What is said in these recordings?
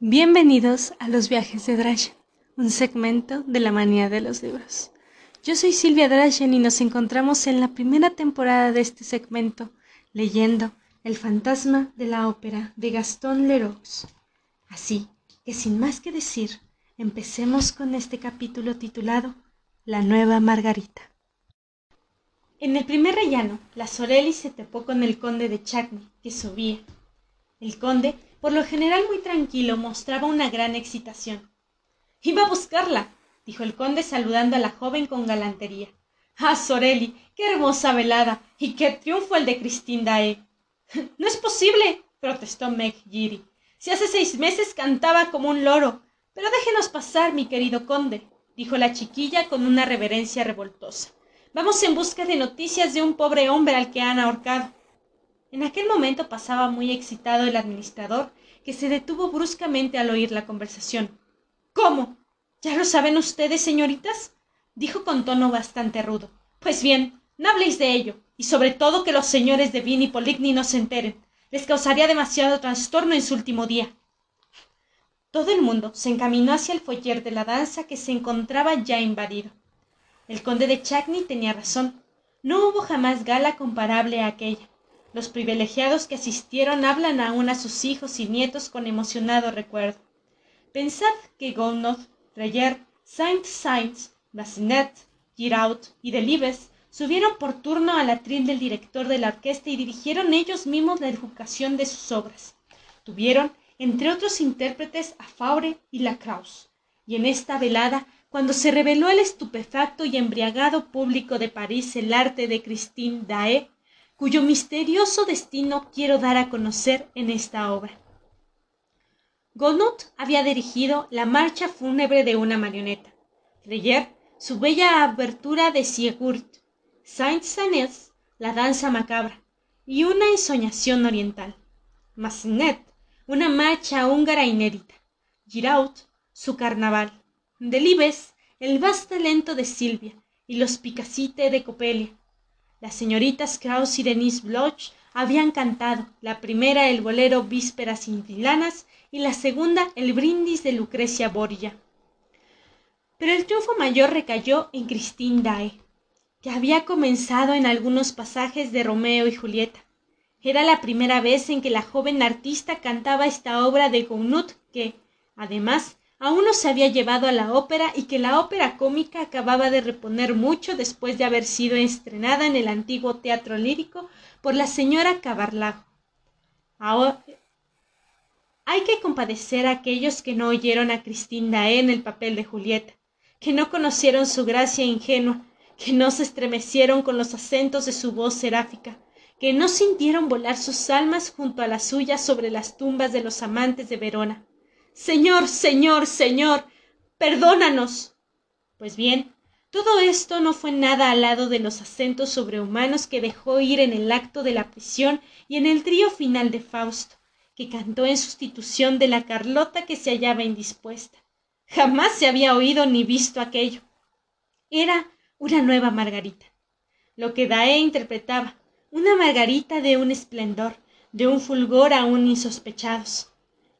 Bienvenidos a los viajes de Drachen, un segmento de la manía de los libros. Yo soy Silvia Drachen y nos encontramos en la primera temporada de este segmento, leyendo El fantasma de la ópera de Gaston Leroux. Así que sin más que decir, empecemos con este capítulo titulado La nueva Margarita. En el primer rellano, la Sorelli se topó con el conde de Chagny, que subía. El conde por lo general muy tranquilo, mostraba una gran excitación. Iba a buscarla, dijo el conde saludando a la joven con galantería. Ah, Sorelli, qué hermosa velada, y qué triunfo el de Christine Dae. no es posible, protestó Meg Giri. Si hace seis meses cantaba como un loro. Pero déjenos pasar, mi querido conde, dijo la chiquilla con una reverencia revoltosa. Vamos en busca de noticias de un pobre hombre al que han ahorcado. En aquel momento pasaba muy excitado el administrador, que se detuvo bruscamente al oír la conversación. ¿Cómo? ¿Ya lo saben ustedes, señoritas? dijo con tono bastante rudo. Pues bien, no habléis de ello, y sobre todo que los señores de Vin y Poligny no se enteren. Les causaría demasiado trastorno en su último día. Todo el mundo se encaminó hacia el foyer de la danza que se encontraba ya invadido. El conde de Chagny tenía razón. No hubo jamás gala comparable a aquella. Los privilegiados que asistieron hablan aún a sus hijos y nietos con emocionado recuerdo. Pensad que Gounod, Reyer, Saint-Saëns, Massenet, Giraud y Delibes subieron por turno al atril del director de la orquesta y dirigieron ellos mismos la educación de sus obras. Tuvieron, entre otros intérpretes, a Faure y Lacroix. Y en esta velada, cuando se reveló al estupefacto y embriagado público de París el arte de Christine Dae, cuyo misterioso destino quiero dar a conocer en esta obra. Gounod había dirigido la marcha fúnebre de una marioneta, Reyer su bella abertura de Sigurd, Saint-Saëns la danza macabra. Y una ensoñación oriental, Massenet una marcha húngara inédita, Giraud su carnaval, Delibes el basta lento de Silvia y los Picacite de Copelia, las señoritas Kraus y Denise Bloch habían cantado, la primera el bolero Vísperas Cintilanas y la segunda el brindis de Lucrecia Borgia. Pero el triunfo mayor recayó en Christine Dae, que había comenzado en algunos pasajes de Romeo y Julieta. Era la primera vez en que la joven artista cantaba esta obra de Gounod que, además, aún no se había llevado a la ópera y que la ópera cómica acababa de reponer mucho después de haber sido estrenada en el antiguo teatro lírico por la señora Cabarlajo. Ahora, hay que compadecer a aquellos que no oyeron a Cristina en el papel de Julieta, que no conocieron su gracia ingenua, que no se estremecieron con los acentos de su voz seráfica, que no sintieron volar sus almas junto a las suyas sobre las tumbas de los amantes de Verona Señor, Señor, Señor, perdónanos. Pues bien, todo esto no fue nada al lado de los acentos sobrehumanos que dejó ir en el acto de la prisión y en el trío final de Fausto, que cantó en sustitución de la Carlota que se hallaba indispuesta. Jamás se había oído ni visto aquello. Era una nueva Margarita. Lo que Daé interpretaba, una Margarita de un esplendor, de un fulgor aún insospechados.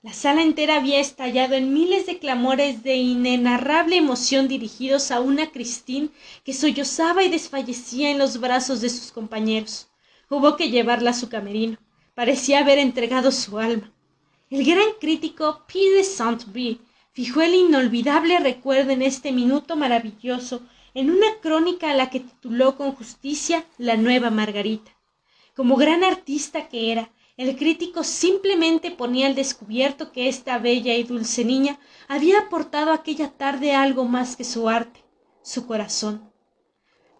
La sala entera había estallado en miles de clamores de inenarrable emoción dirigidos a una Cristín que sollozaba y desfallecía en los brazos de sus compañeros. Hubo que llevarla a su camerino. Parecía haber entregado su alma. El gran crítico P. de Saint-Brie fijó el inolvidable recuerdo en este minuto maravilloso en una crónica a la que tituló con justicia La nueva Margarita. Como gran artista que era, el crítico simplemente ponía al descubierto que esta bella y dulce niña había aportado aquella tarde algo más que su arte, su corazón.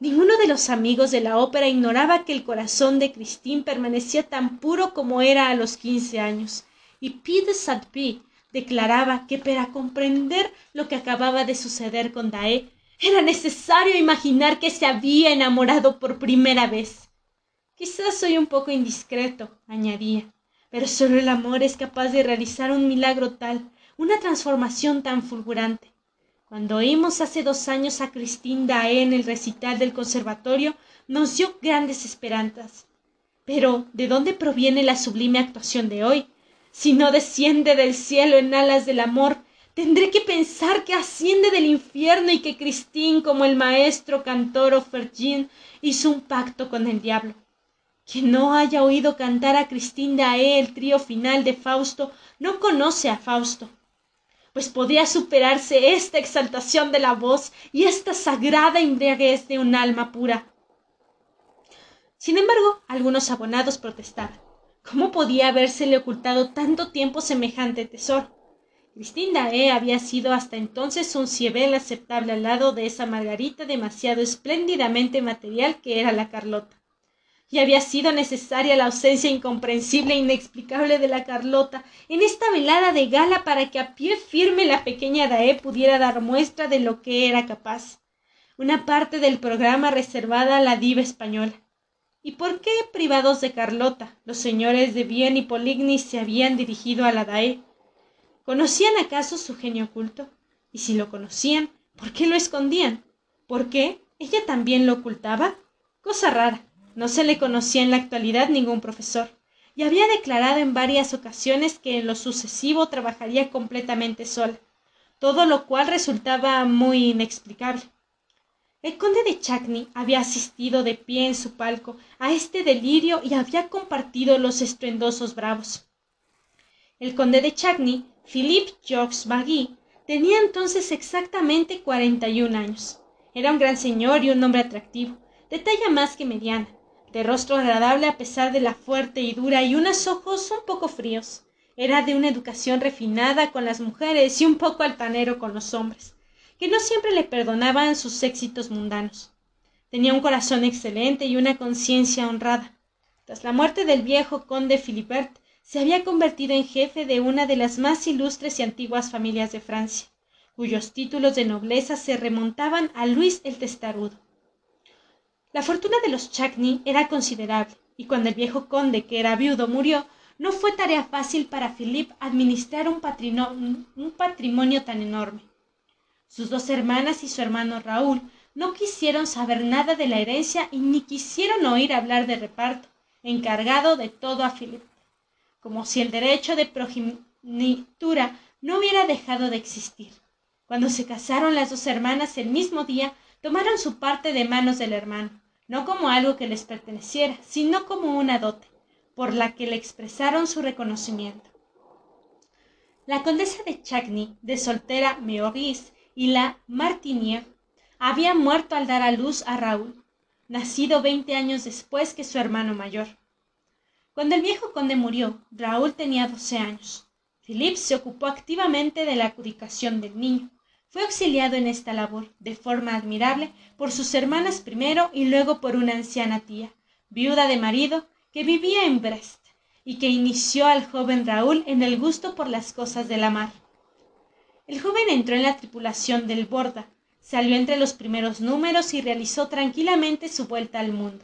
Ninguno de los amigos de la ópera ignoraba que el corazón de Christine permanecía tan puro como era a los quince años, y P. de declaraba que para comprender lo que acababa de suceder con Daé era necesario imaginar que se había enamorado por primera vez. Quizás soy un poco indiscreto, añadía, pero solo el amor es capaz de realizar un milagro tal, una transformación tan fulgurante. Cuando oímos hace dos años a Christine Dae en el recital del conservatorio, nos dio grandes esperanzas. Pero, ¿de dónde proviene la sublime actuación de hoy? si no desciende del cielo en alas del amor, tendré que pensar que asciende del infierno y que Cristín, como el maestro cantor Ofergin, hizo un pacto con el diablo. Quien no haya oído cantar a Cristín de el trío final de Fausto no conoce a Fausto pues podría superarse esta exaltación de la voz y esta sagrada embriaguez de un alma pura. Sin embargo, algunos abonados protestaban. ¿Cómo podía habérsele ocultado tanto tiempo semejante tesoro? Cristina E. había sido hasta entonces un ciebel aceptable al lado de esa Margarita demasiado espléndidamente material que era la Carlota y había sido necesaria la ausencia incomprensible e inexplicable de la Carlota en esta velada de gala para que a pie firme la pequeña Dae pudiera dar muestra de lo que era capaz. Una parte del programa reservada a la diva española. ¿Y por qué, privados de Carlota, los señores de Bien y Poligny se habían dirigido a la Dae? ¿Conocían acaso su genio oculto? Y si lo conocían, ¿por qué lo escondían? ¿Por qué? ¿Ella también lo ocultaba? Cosa rara no se le conocía en la actualidad ningún profesor, y había declarado en varias ocasiones que en lo sucesivo trabajaría completamente sola, todo lo cual resultaba muy inexplicable. El conde de Chagny había asistido de pie en su palco a este delirio y había compartido los estruendosos bravos. El conde de Chagny, Philippe Georges Magui, tenía entonces exactamente cuarenta y un años. Era un gran señor y un hombre atractivo, de talla más que mediana, de rostro agradable a pesar de la fuerte y dura y unos ojos un poco fríos. Era de una educación refinada con las mujeres y un poco altanero con los hombres, que no siempre le perdonaban sus éxitos mundanos. Tenía un corazón excelente y una conciencia honrada. Tras la muerte del viejo conde Philibert, se había convertido en jefe de una de las más ilustres y antiguas familias de Francia, cuyos títulos de nobleza se remontaban a Luis el Testarudo. La fortuna de los Chagny era considerable, y cuando el viejo conde, que era viudo, murió, no fue tarea fácil para Philippe administrar un, un patrimonio tan enorme. Sus dos hermanas y su hermano Raúl no quisieron saber nada de la herencia y ni quisieron oír hablar de reparto, encargado de todo a Philippe, como si el derecho de progenitura no hubiera dejado de existir. Cuando se casaron las dos hermanas el mismo día, tomaron su parte de manos del hermano, no como algo que les perteneciera, sino como una dote, por la que le expresaron su reconocimiento. La condesa de Chagny, de soltera Meoris, y la Martinier, había muerto al dar a luz a Raúl, nacido veinte años después que su hermano mayor. Cuando el viejo conde murió, Raúl tenía doce años. Philippe se ocupó activamente de la adjudicación del niño, fue auxiliado en esta labor, de forma admirable, por sus hermanas primero y luego por una anciana tía, viuda de marido, que vivía en Brest, y que inició al joven Raúl en el gusto por las cosas de la mar. El joven entró en la tripulación del Borda, salió entre los primeros números y realizó tranquilamente su vuelta al mundo.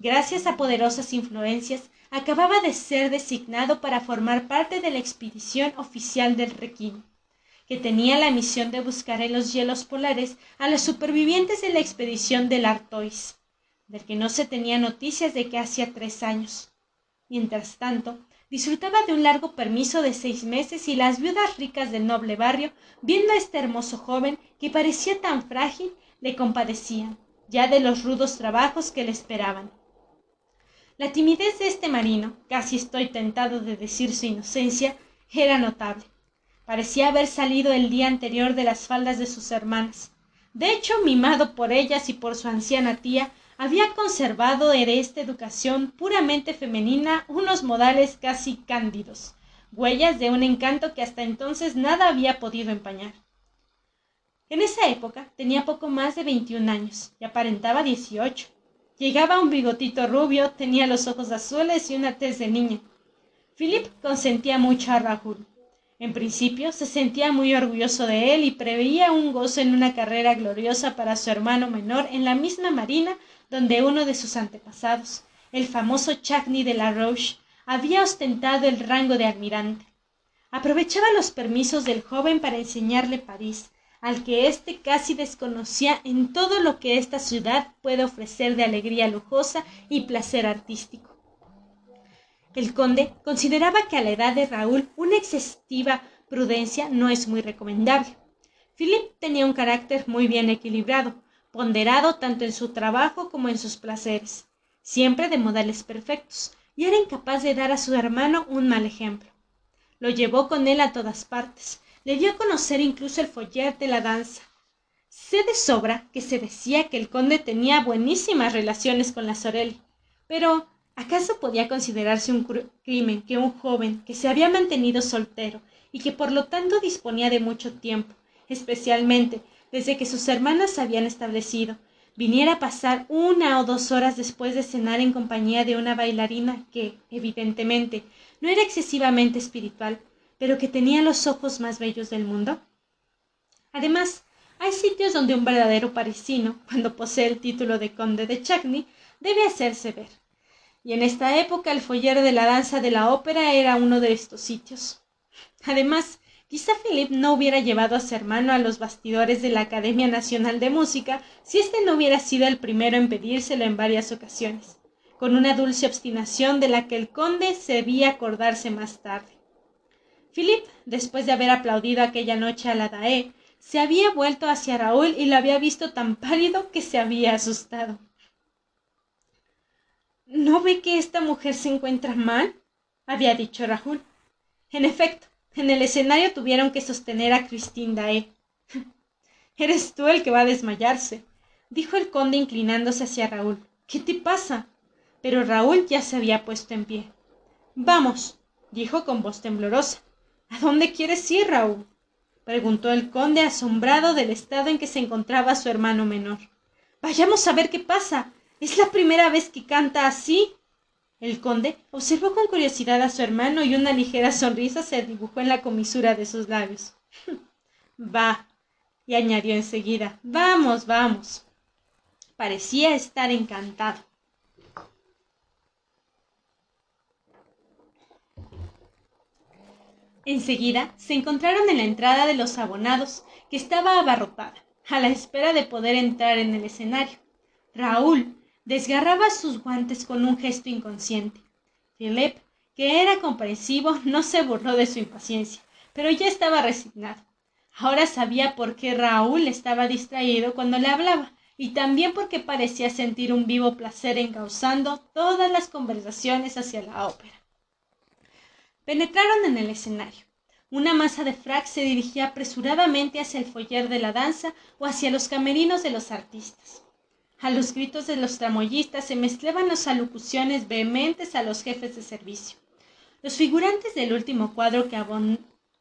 Gracias a poderosas influencias, acababa de ser designado para formar parte de la expedición oficial del Requín que tenía la misión de buscar en los hielos polares a los supervivientes de la expedición del Artois, del que no se tenía noticias de que hacía tres años. Mientras tanto, disfrutaba de un largo permiso de seis meses y las viudas ricas del noble barrio, viendo a este hermoso joven que parecía tan frágil, le compadecían, ya de los rudos trabajos que le esperaban. La timidez de este marino, casi estoy tentado de decir su inocencia, era notable parecía haber salido el día anterior de las faldas de sus hermanas. De hecho, mimado por ellas y por su anciana tía, había conservado de esta educación puramente femenina unos modales casi cándidos, huellas de un encanto que hasta entonces nada había podido empañar. En esa época tenía poco más de veintiún años y aparentaba dieciocho. Llegaba un bigotito rubio, tenía los ojos azules y una tez de niño. Philip consentía mucho a Raúl. En principio se sentía muy orgulloso de él y preveía un gozo en una carrera gloriosa para su hermano menor en la misma marina donde uno de sus antepasados, el famoso Chagny de la Roche, había ostentado el rango de almirante. Aprovechaba los permisos del joven para enseñarle París, al que éste casi desconocía en todo lo que esta ciudad puede ofrecer de alegría lujosa y placer artístico. El conde consideraba que a la edad de Raúl una excesiva prudencia no es muy recomendable. Philip tenía un carácter muy bien equilibrado, ponderado tanto en su trabajo como en sus placeres, siempre de modales perfectos, y era incapaz de dar a su hermano un mal ejemplo. Lo llevó con él a todas partes, le dio a conocer incluso el foller de la danza. Sé de sobra que se decía que el conde tenía buenísimas relaciones con la Sorelli, pero ¿acaso podía considerarse un crimen que un joven que se había mantenido soltero y que por lo tanto disponía de mucho tiempo, especialmente desde que sus hermanas se habían establecido, viniera a pasar una o dos horas después de cenar en compañía de una bailarina que, evidentemente, no era excesivamente espiritual, pero que tenía los ojos más bellos del mundo? Además, hay sitios donde un verdadero parisino, cuando posee el título de conde de Chagny, debe hacerse ver. Y en esta época el foller de la danza de la ópera era uno de estos sitios. Además, Quizá Philip no hubiera llevado a su hermano a los bastidores de la Academia Nacional de Música si éste no hubiera sido el primero en pedírselo en varias ocasiones, con una dulce obstinación de la que el conde se acordarse más tarde. Philip, después de haber aplaudido aquella noche a la Daé, se había vuelto hacia Raúl y lo había visto tan pálido que se había asustado. ¿No ve que esta mujer se encuentra mal? había dicho Raúl. En efecto, en el escenario tuvieron que sostener a Christine Dae. Eres tú el que va a desmayarse, dijo el conde inclinándose hacia Raúl. ¿Qué te pasa? Pero Raúl ya se había puesto en pie. Vamos, dijo con voz temblorosa. ¿A dónde quieres ir, Raúl? preguntó el conde asombrado del estado en que se encontraba su hermano menor. Vayamos a ver qué pasa. ¿Es la primera vez que canta así? El conde observó con curiosidad a su hermano y una ligera sonrisa se dibujó en la comisura de sus labios. Va, y añadió enseguida, vamos, vamos. Parecía estar encantado. Enseguida se encontraron en la entrada de los abonados, que estaba abarrotada, a la espera de poder entrar en el escenario. Raúl, desgarraba sus guantes con un gesto inconsciente. Philip, que era comprensivo, no se burló de su impaciencia, pero ya estaba resignado. Ahora sabía por qué Raúl estaba distraído cuando le hablaba, y también porque parecía sentir un vivo placer encauzando todas las conversaciones hacia la ópera. Penetraron en el escenario. Una masa de frac se dirigía apresuradamente hacia el foyer de la danza o hacia los camerinos de los artistas. A los gritos de los tramoyistas se mezclaban las alocuciones vehementes a los jefes de servicio. Los figurantes del último cuadro que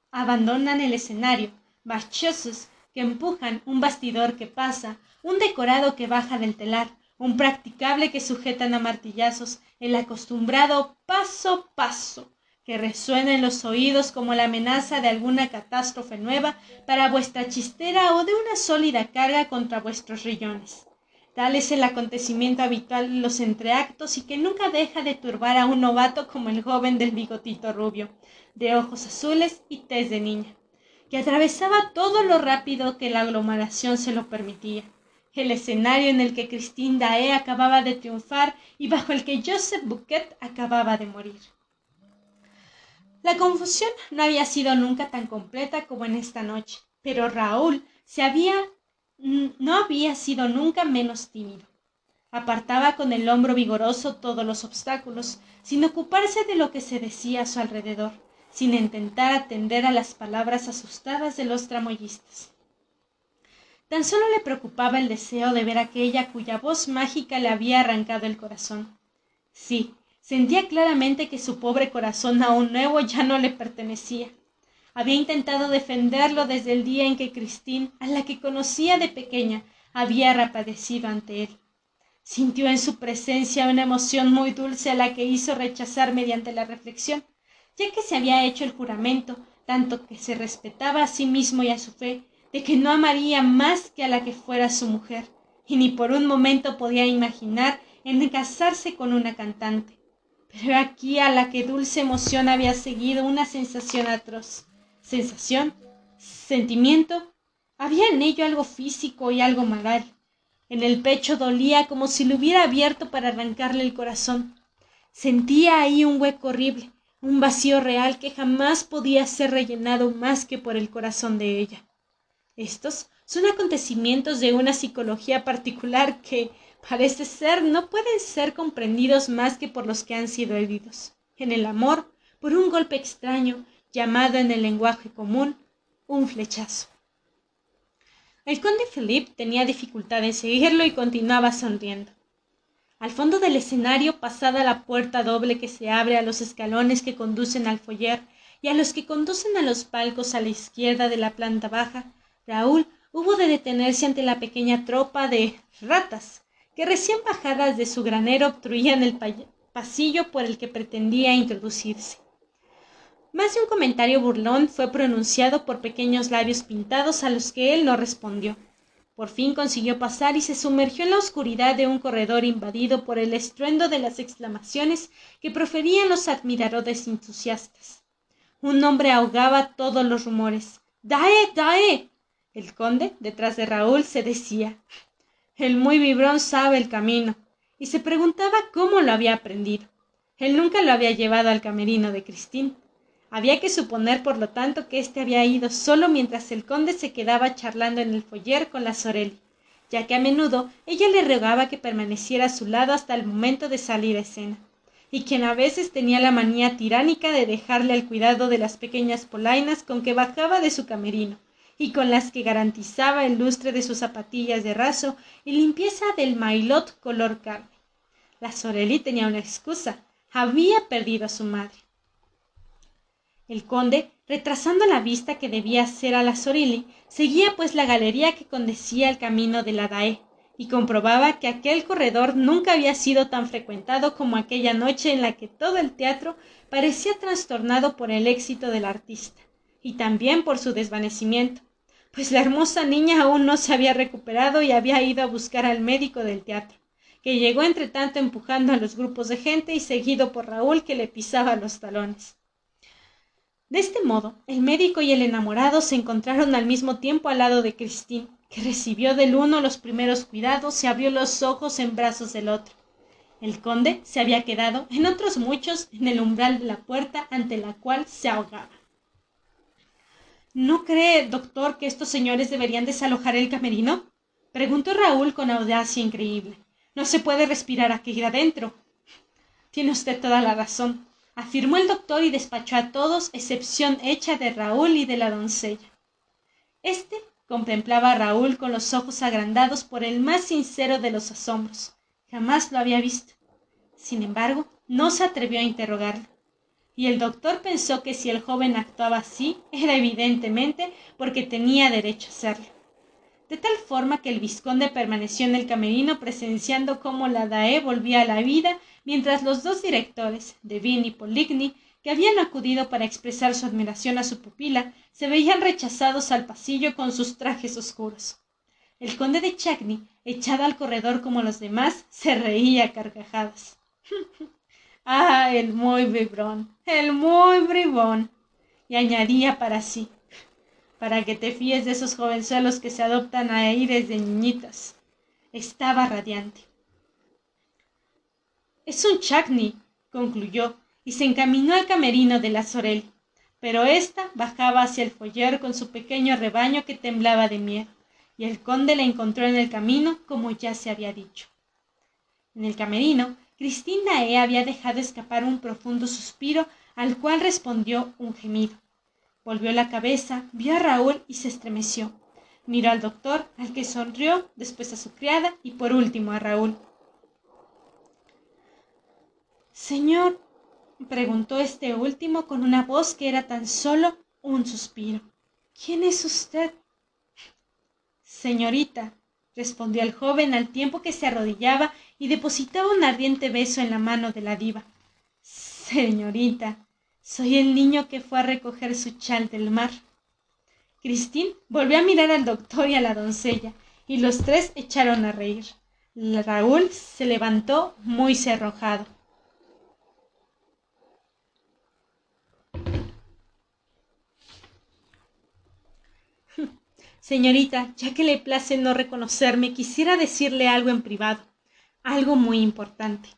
abandonan el escenario, marchosos que empujan, un bastidor que pasa, un decorado que baja del telar, un practicable que sujetan a martillazos, el acostumbrado paso paso, que resuena en los oídos como la amenaza de alguna catástrofe nueva para vuestra chistera o de una sólida carga contra vuestros rillones. Tal es el acontecimiento habitual en los entreactos y que nunca deja de turbar a un novato como el joven del bigotito rubio, de ojos azules y tez de niña, que atravesaba todo lo rápido que la aglomeración se lo permitía. El escenario en el que Christine Dae acababa de triunfar y bajo el que Joseph Bouquet acababa de morir. La confusión no había sido nunca tan completa como en esta noche, pero Raúl se había no había sido nunca menos tímido. Apartaba con el hombro vigoroso todos los obstáculos, sin ocuparse de lo que se decía a su alrededor, sin intentar atender a las palabras asustadas de los tramoyistas. Tan solo le preocupaba el deseo de ver a aquella cuya voz mágica le había arrancado el corazón. Sí, sentía claramente que su pobre corazón aún nuevo ya no le pertenecía, había intentado defenderlo desde el día en que Christine, a la que conocía de pequeña, había reaparecido ante él. Sintió en su presencia una emoción muy dulce a la que hizo rechazar mediante la reflexión, ya que se había hecho el juramento, tanto que se respetaba a sí mismo y a su fe, de que no amaría más que a la que fuera su mujer, y ni por un momento podía imaginar en casarse con una cantante. Pero aquí a la que dulce emoción había seguido una sensación atroz sensación, sentimiento, había en ello algo físico y algo moral. En el pecho dolía como si lo hubiera abierto para arrancarle el corazón. Sentía ahí un hueco horrible, un vacío real que jamás podía ser rellenado más que por el corazón de ella. Estos son acontecimientos de una psicología particular que, parece ser, no pueden ser comprendidos más que por los que han sido heridos. En el amor, por un golpe extraño, llamado en el lenguaje común un flechazo. El conde Philippe tenía dificultad en seguirlo y continuaba sonriendo. Al fondo del escenario, pasada la puerta doble que se abre a los escalones que conducen al foyer y a los que conducen a los palcos a la izquierda de la planta baja, Raúl hubo de detenerse ante la pequeña tropa de ratas que recién bajadas de su granero obstruían el pasillo por el que pretendía introducirse. Más de un comentario burlón fue pronunciado por pequeños labios pintados a los que él no respondió. Por fin consiguió pasar y se sumergió en la oscuridad de un corredor invadido por el estruendo de las exclamaciones que proferían los admiradores entusiastas. Un hombre ahogaba todos los rumores. ¡Dae! ¡Dae! El conde, detrás de Raúl, se decía El muy vibrón sabe el camino, y se preguntaba cómo lo había aprendido. Él nunca lo había llevado al camerino de Cristín. Había que suponer, por lo tanto, que éste había ido solo mientras el conde se quedaba charlando en el foyer con la Sorelli, ya que a menudo ella le rogaba que permaneciera a su lado hasta el momento de salir a escena, y quien a veces tenía la manía tiránica de dejarle al cuidado de las pequeñas polainas con que bajaba de su camerino, y con las que garantizaba el lustre de sus zapatillas de raso y limpieza del mailot color carne. La Sorelli tenía una excusa, había perdido a su madre. El conde, retrasando la vista que debía hacer a la Sorelli, seguía pues la galería que conducía al camino de la Dae, y comprobaba que aquel corredor nunca había sido tan frecuentado como aquella noche en la que todo el teatro parecía trastornado por el éxito del artista, y también por su desvanecimiento, pues la hermosa niña aún no se había recuperado y había ido a buscar al médico del teatro, que llegó entre tanto empujando a los grupos de gente y seguido por Raúl que le pisaba los talones. De este modo, el médico y el enamorado se encontraron al mismo tiempo al lado de Cristín, que recibió del uno los primeros cuidados y abrió los ojos en brazos del otro. El conde se había quedado, en otros muchos, en el umbral de la puerta ante la cual se ahogaba. ¿No cree, doctor, que estos señores deberían desalojar el camerino? preguntó Raúl con audacia increíble. No se puede respirar aquí adentro. Tiene usted toda la razón afirmó el doctor y despachó a todos, excepción hecha de Raúl y de la doncella. Este contemplaba a Raúl con los ojos agrandados por el más sincero de los asombros. Jamás lo había visto. Sin embargo, no se atrevió a interrogarlo. Y el doctor pensó que si el joven actuaba así, era evidentemente porque tenía derecho a hacerlo. De tal forma que el vizconde permaneció en el camerino presenciando cómo la Dae volvía a la vida mientras los dos directores, Devine y Poligny, que habían acudido para expresar su admiración a su pupila, se veían rechazados al pasillo con sus trajes oscuros. El conde de Chagny, echado al corredor como los demás, se reía a carcajadas. ah, el muy vibrón, el muy bribón. Y añadía para sí, para que te fíes de esos jovenzuelos que se adoptan a aires de niñitas. Estaba radiante. Es un chacni, concluyó, y se encaminó al camerino de la Sorel. Pero ésta bajaba hacia el foyer con su pequeño rebaño que temblaba de miedo, y el conde la encontró en el camino, como ya se había dicho. En el camerino, Cristina E. había dejado escapar un profundo suspiro, al cual respondió un gemido. Volvió la cabeza, vio a Raúl y se estremeció. Miró al doctor, al que sonrió, después a su criada y por último a Raúl. Señor, preguntó este último con una voz que era tan solo un suspiro. ¿Quién es usted? Señorita, respondió el joven al tiempo que se arrodillaba y depositaba un ardiente beso en la mano de la diva. Señorita, soy el niño que fue a recoger su chal del mar. Cristín volvió a mirar al doctor y a la doncella, y los tres echaron a reír. Raúl se levantó muy cerrojado. Señorita, ya que le place no reconocerme, quisiera decirle algo en privado, algo muy importante.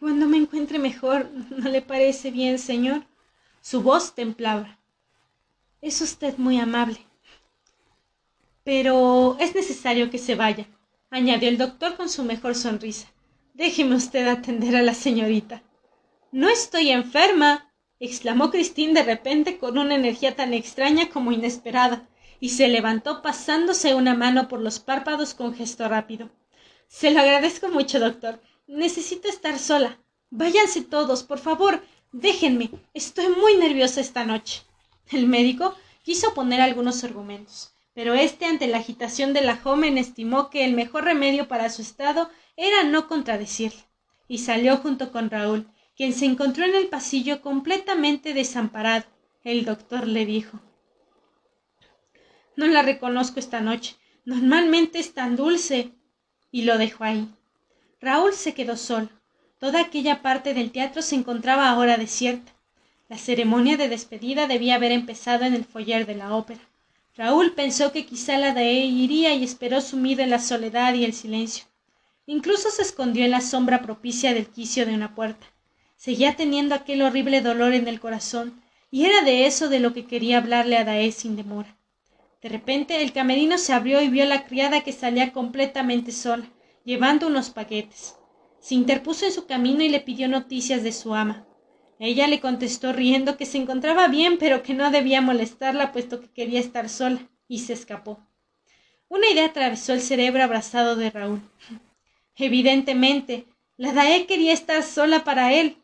Cuando me encuentre mejor, ¿no le parece bien, señor? Su voz templaba. Es usted muy amable. Pero es necesario que se vaya, añadió el doctor con su mejor sonrisa. Déjeme usted atender a la señorita. No estoy enferma, exclamó Cristín de repente con una energía tan extraña como inesperada, y se levantó pasándose una mano por los párpados con gesto rápido. Se lo agradezco mucho, doctor. Necesito estar sola. Váyanse todos, por favor. Déjenme. Estoy muy nerviosa esta noche. El médico quiso poner algunos argumentos, pero éste, ante la agitación de la joven, estimó que el mejor remedio para su estado era no contradecirle, y salió junto con Raúl, quien se encontró en el pasillo completamente desamparado. El doctor le dijo No la reconozco esta noche. Normalmente es tan dulce. Y lo dejó ahí. Raúl se quedó solo. Toda aquella parte del teatro se encontraba ahora desierta. La ceremonia de despedida debía haber empezado en el foyer de la ópera. Raúl pensó que quizá la de iría y esperó sumido en la soledad y el silencio. Incluso se escondió en la sombra propicia del quicio de una puerta. Seguía teniendo aquel horrible dolor en el corazón, y era de eso de lo que quería hablarle a Daé sin demora. De repente el camerino se abrió y vio a la criada que salía completamente sola, llevando unos paquetes. Se interpuso en su camino y le pidió noticias de su ama. Ella le contestó riendo que se encontraba bien, pero que no debía molestarla, puesto que quería estar sola, y se escapó. Una idea atravesó el cerebro abrazado de Raúl. Evidentemente, la Dae quería estar sola para él.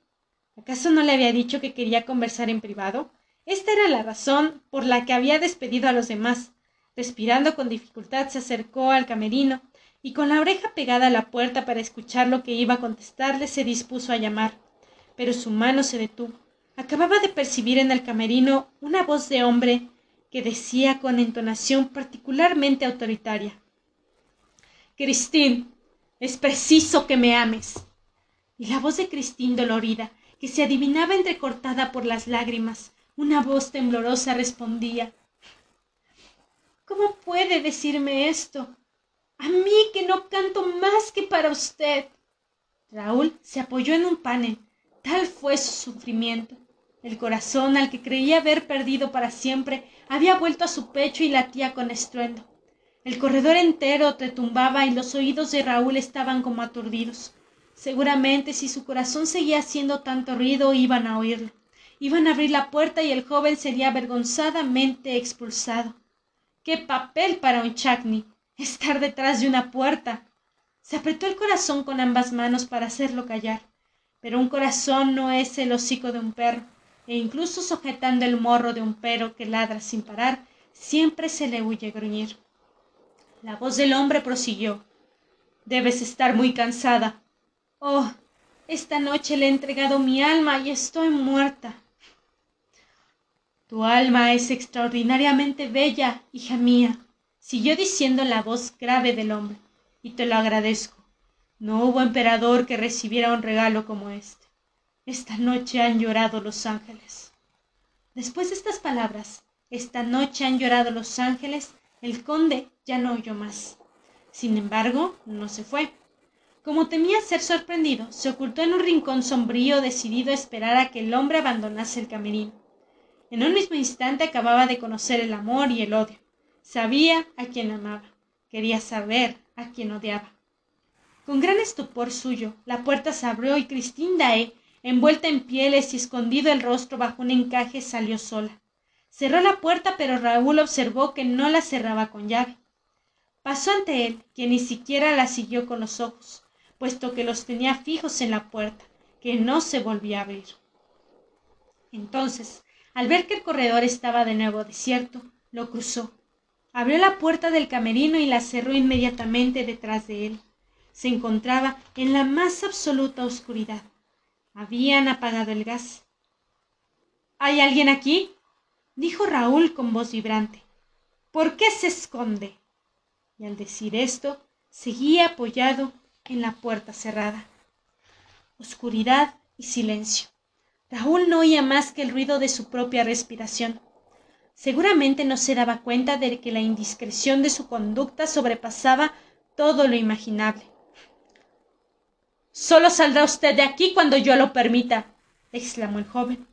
¿Acaso no le había dicho que quería conversar en privado? Esta era la razón por la que había despedido a los demás. Respirando con dificultad se acercó al camerino y con la oreja pegada a la puerta para escuchar lo que iba a contestarle se dispuso a llamar pero su mano se detuvo. Acababa de percibir en el camerino una voz de hombre que decía con entonación particularmente autoritaria Cristín, es preciso que me ames. Y la voz de Cristín dolorida, que se adivinaba entrecortada por las lágrimas, una voz temblorosa respondía ¿Cómo puede decirme esto? A mí que no canto más que para usted. Raúl se apoyó en un panel Tal fue su sufrimiento. El corazón al que creía haber perdido para siempre había vuelto a su pecho y latía con estruendo. El corredor entero retumbaba y los oídos de Raúl estaban como aturdidos. Seguramente si su corazón seguía haciendo tanto ruido iban a oírlo. Iban a abrir la puerta y el joven sería avergonzadamente expulsado. ¡Qué papel para un chacni! Estar detrás de una puerta. Se apretó el corazón con ambas manos para hacerlo callar pero un corazón no es el hocico de un perro, e incluso sujetando el morro de un perro que ladra sin parar, siempre se le huye gruñir. La voz del hombre prosiguió. Debes estar muy cansada. Oh, esta noche le he entregado mi alma y estoy muerta. Tu alma es extraordinariamente bella, hija mía, siguió diciendo la voz grave del hombre, y te lo agradezco. No hubo emperador que recibiera un regalo como este. Esta noche han llorado los ángeles. Después de estas palabras, esta noche han llorado los ángeles, el conde ya no oyó más. Sin embargo, no se fue. Como temía ser sorprendido, se ocultó en un rincón sombrío, decidido a esperar a que el hombre abandonase el camerino. En un mismo instante acababa de conocer el amor y el odio. Sabía a quien amaba. Quería saber a quien odiaba. Con gran estupor suyo, la puerta se abrió y Cristín Dae, envuelta en pieles y escondido el rostro bajo un encaje, salió sola. Cerró la puerta, pero Raúl observó que no la cerraba con llave. Pasó ante él, quien ni siquiera la siguió con los ojos, puesto que los tenía fijos en la puerta, que no se volvía a abrir. Entonces, al ver que el corredor estaba de nuevo desierto, lo cruzó. Abrió la puerta del camerino y la cerró inmediatamente detrás de él se encontraba en la más absoluta oscuridad. Habían apagado el gas. ¿Hay alguien aquí? dijo Raúl con voz vibrante. ¿Por qué se esconde? Y al decir esto, seguía apoyado en la puerta cerrada. Oscuridad y silencio. Raúl no oía más que el ruido de su propia respiración. Seguramente no se daba cuenta de que la indiscreción de su conducta sobrepasaba todo lo imaginable. Solo saldrá usted de aquí cuando yo lo permita, exclamó el joven.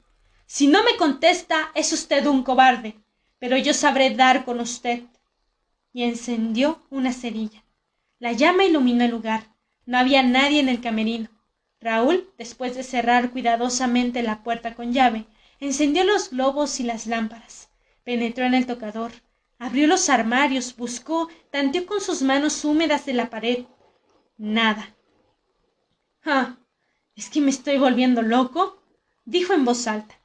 Si no me contesta, es usted un cobarde, pero yo sabré dar con usted. Y encendió una cerilla. La llama iluminó el lugar. No había nadie en el camerino. Raúl, después de cerrar cuidadosamente la puerta con llave, encendió los globos y las lámparas. Penetró en el tocador, abrió los armarios, buscó, tanteó con sus manos húmedas de la pared. Nada. Ah, ¿es que me estoy volviendo loco? dijo en voz alta.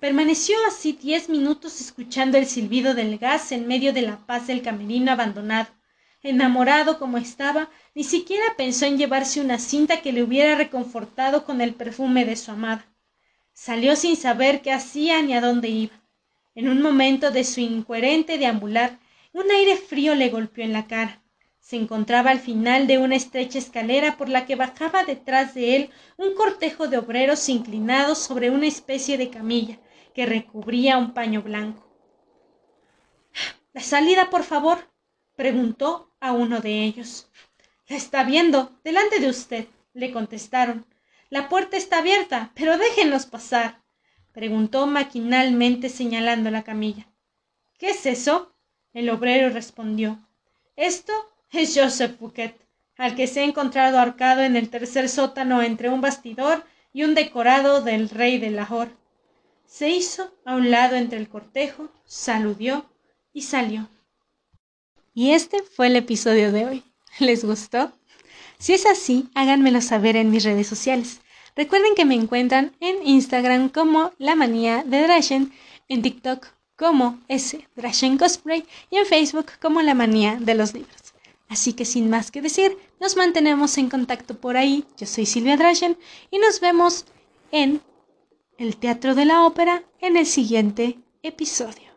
Permaneció así diez minutos escuchando el silbido del gas en medio de la paz del camerino abandonado. Enamorado como estaba, ni siquiera pensó en llevarse una cinta que le hubiera reconfortado con el perfume de su amada. Salió sin saber qué hacía ni a dónde iba. En un momento de su incoherente deambular, un aire frío le golpeó en la cara. Se encontraba al final de una estrecha escalera por la que bajaba detrás de él un cortejo de obreros inclinados sobre una especie de camilla que recubría un paño blanco. La salida, por favor, preguntó a uno de ellos. La está viendo, delante de usted, le contestaron. La puerta está abierta, pero déjenos pasar, preguntó maquinalmente señalando la camilla. ¿Qué es eso? El obrero respondió. Esto es Joseph Bouquet, al que se ha encontrado ahorcado en el tercer sótano entre un bastidor y un decorado del rey de Lahore. Se hizo a un lado entre el cortejo, saludió y salió. Y este fue el episodio de hoy. ¿Les gustó? Si es así, háganmelo saber en mis redes sociales. Recuerden que me encuentran en Instagram como La Manía de Drashen, en TikTok como S Drashen Cosplay y en Facebook como La Manía de los Libros. Así que sin más que decir, nos mantenemos en contacto por ahí. Yo soy Silvia Drachen y nos vemos en el Teatro de la Ópera en el siguiente episodio.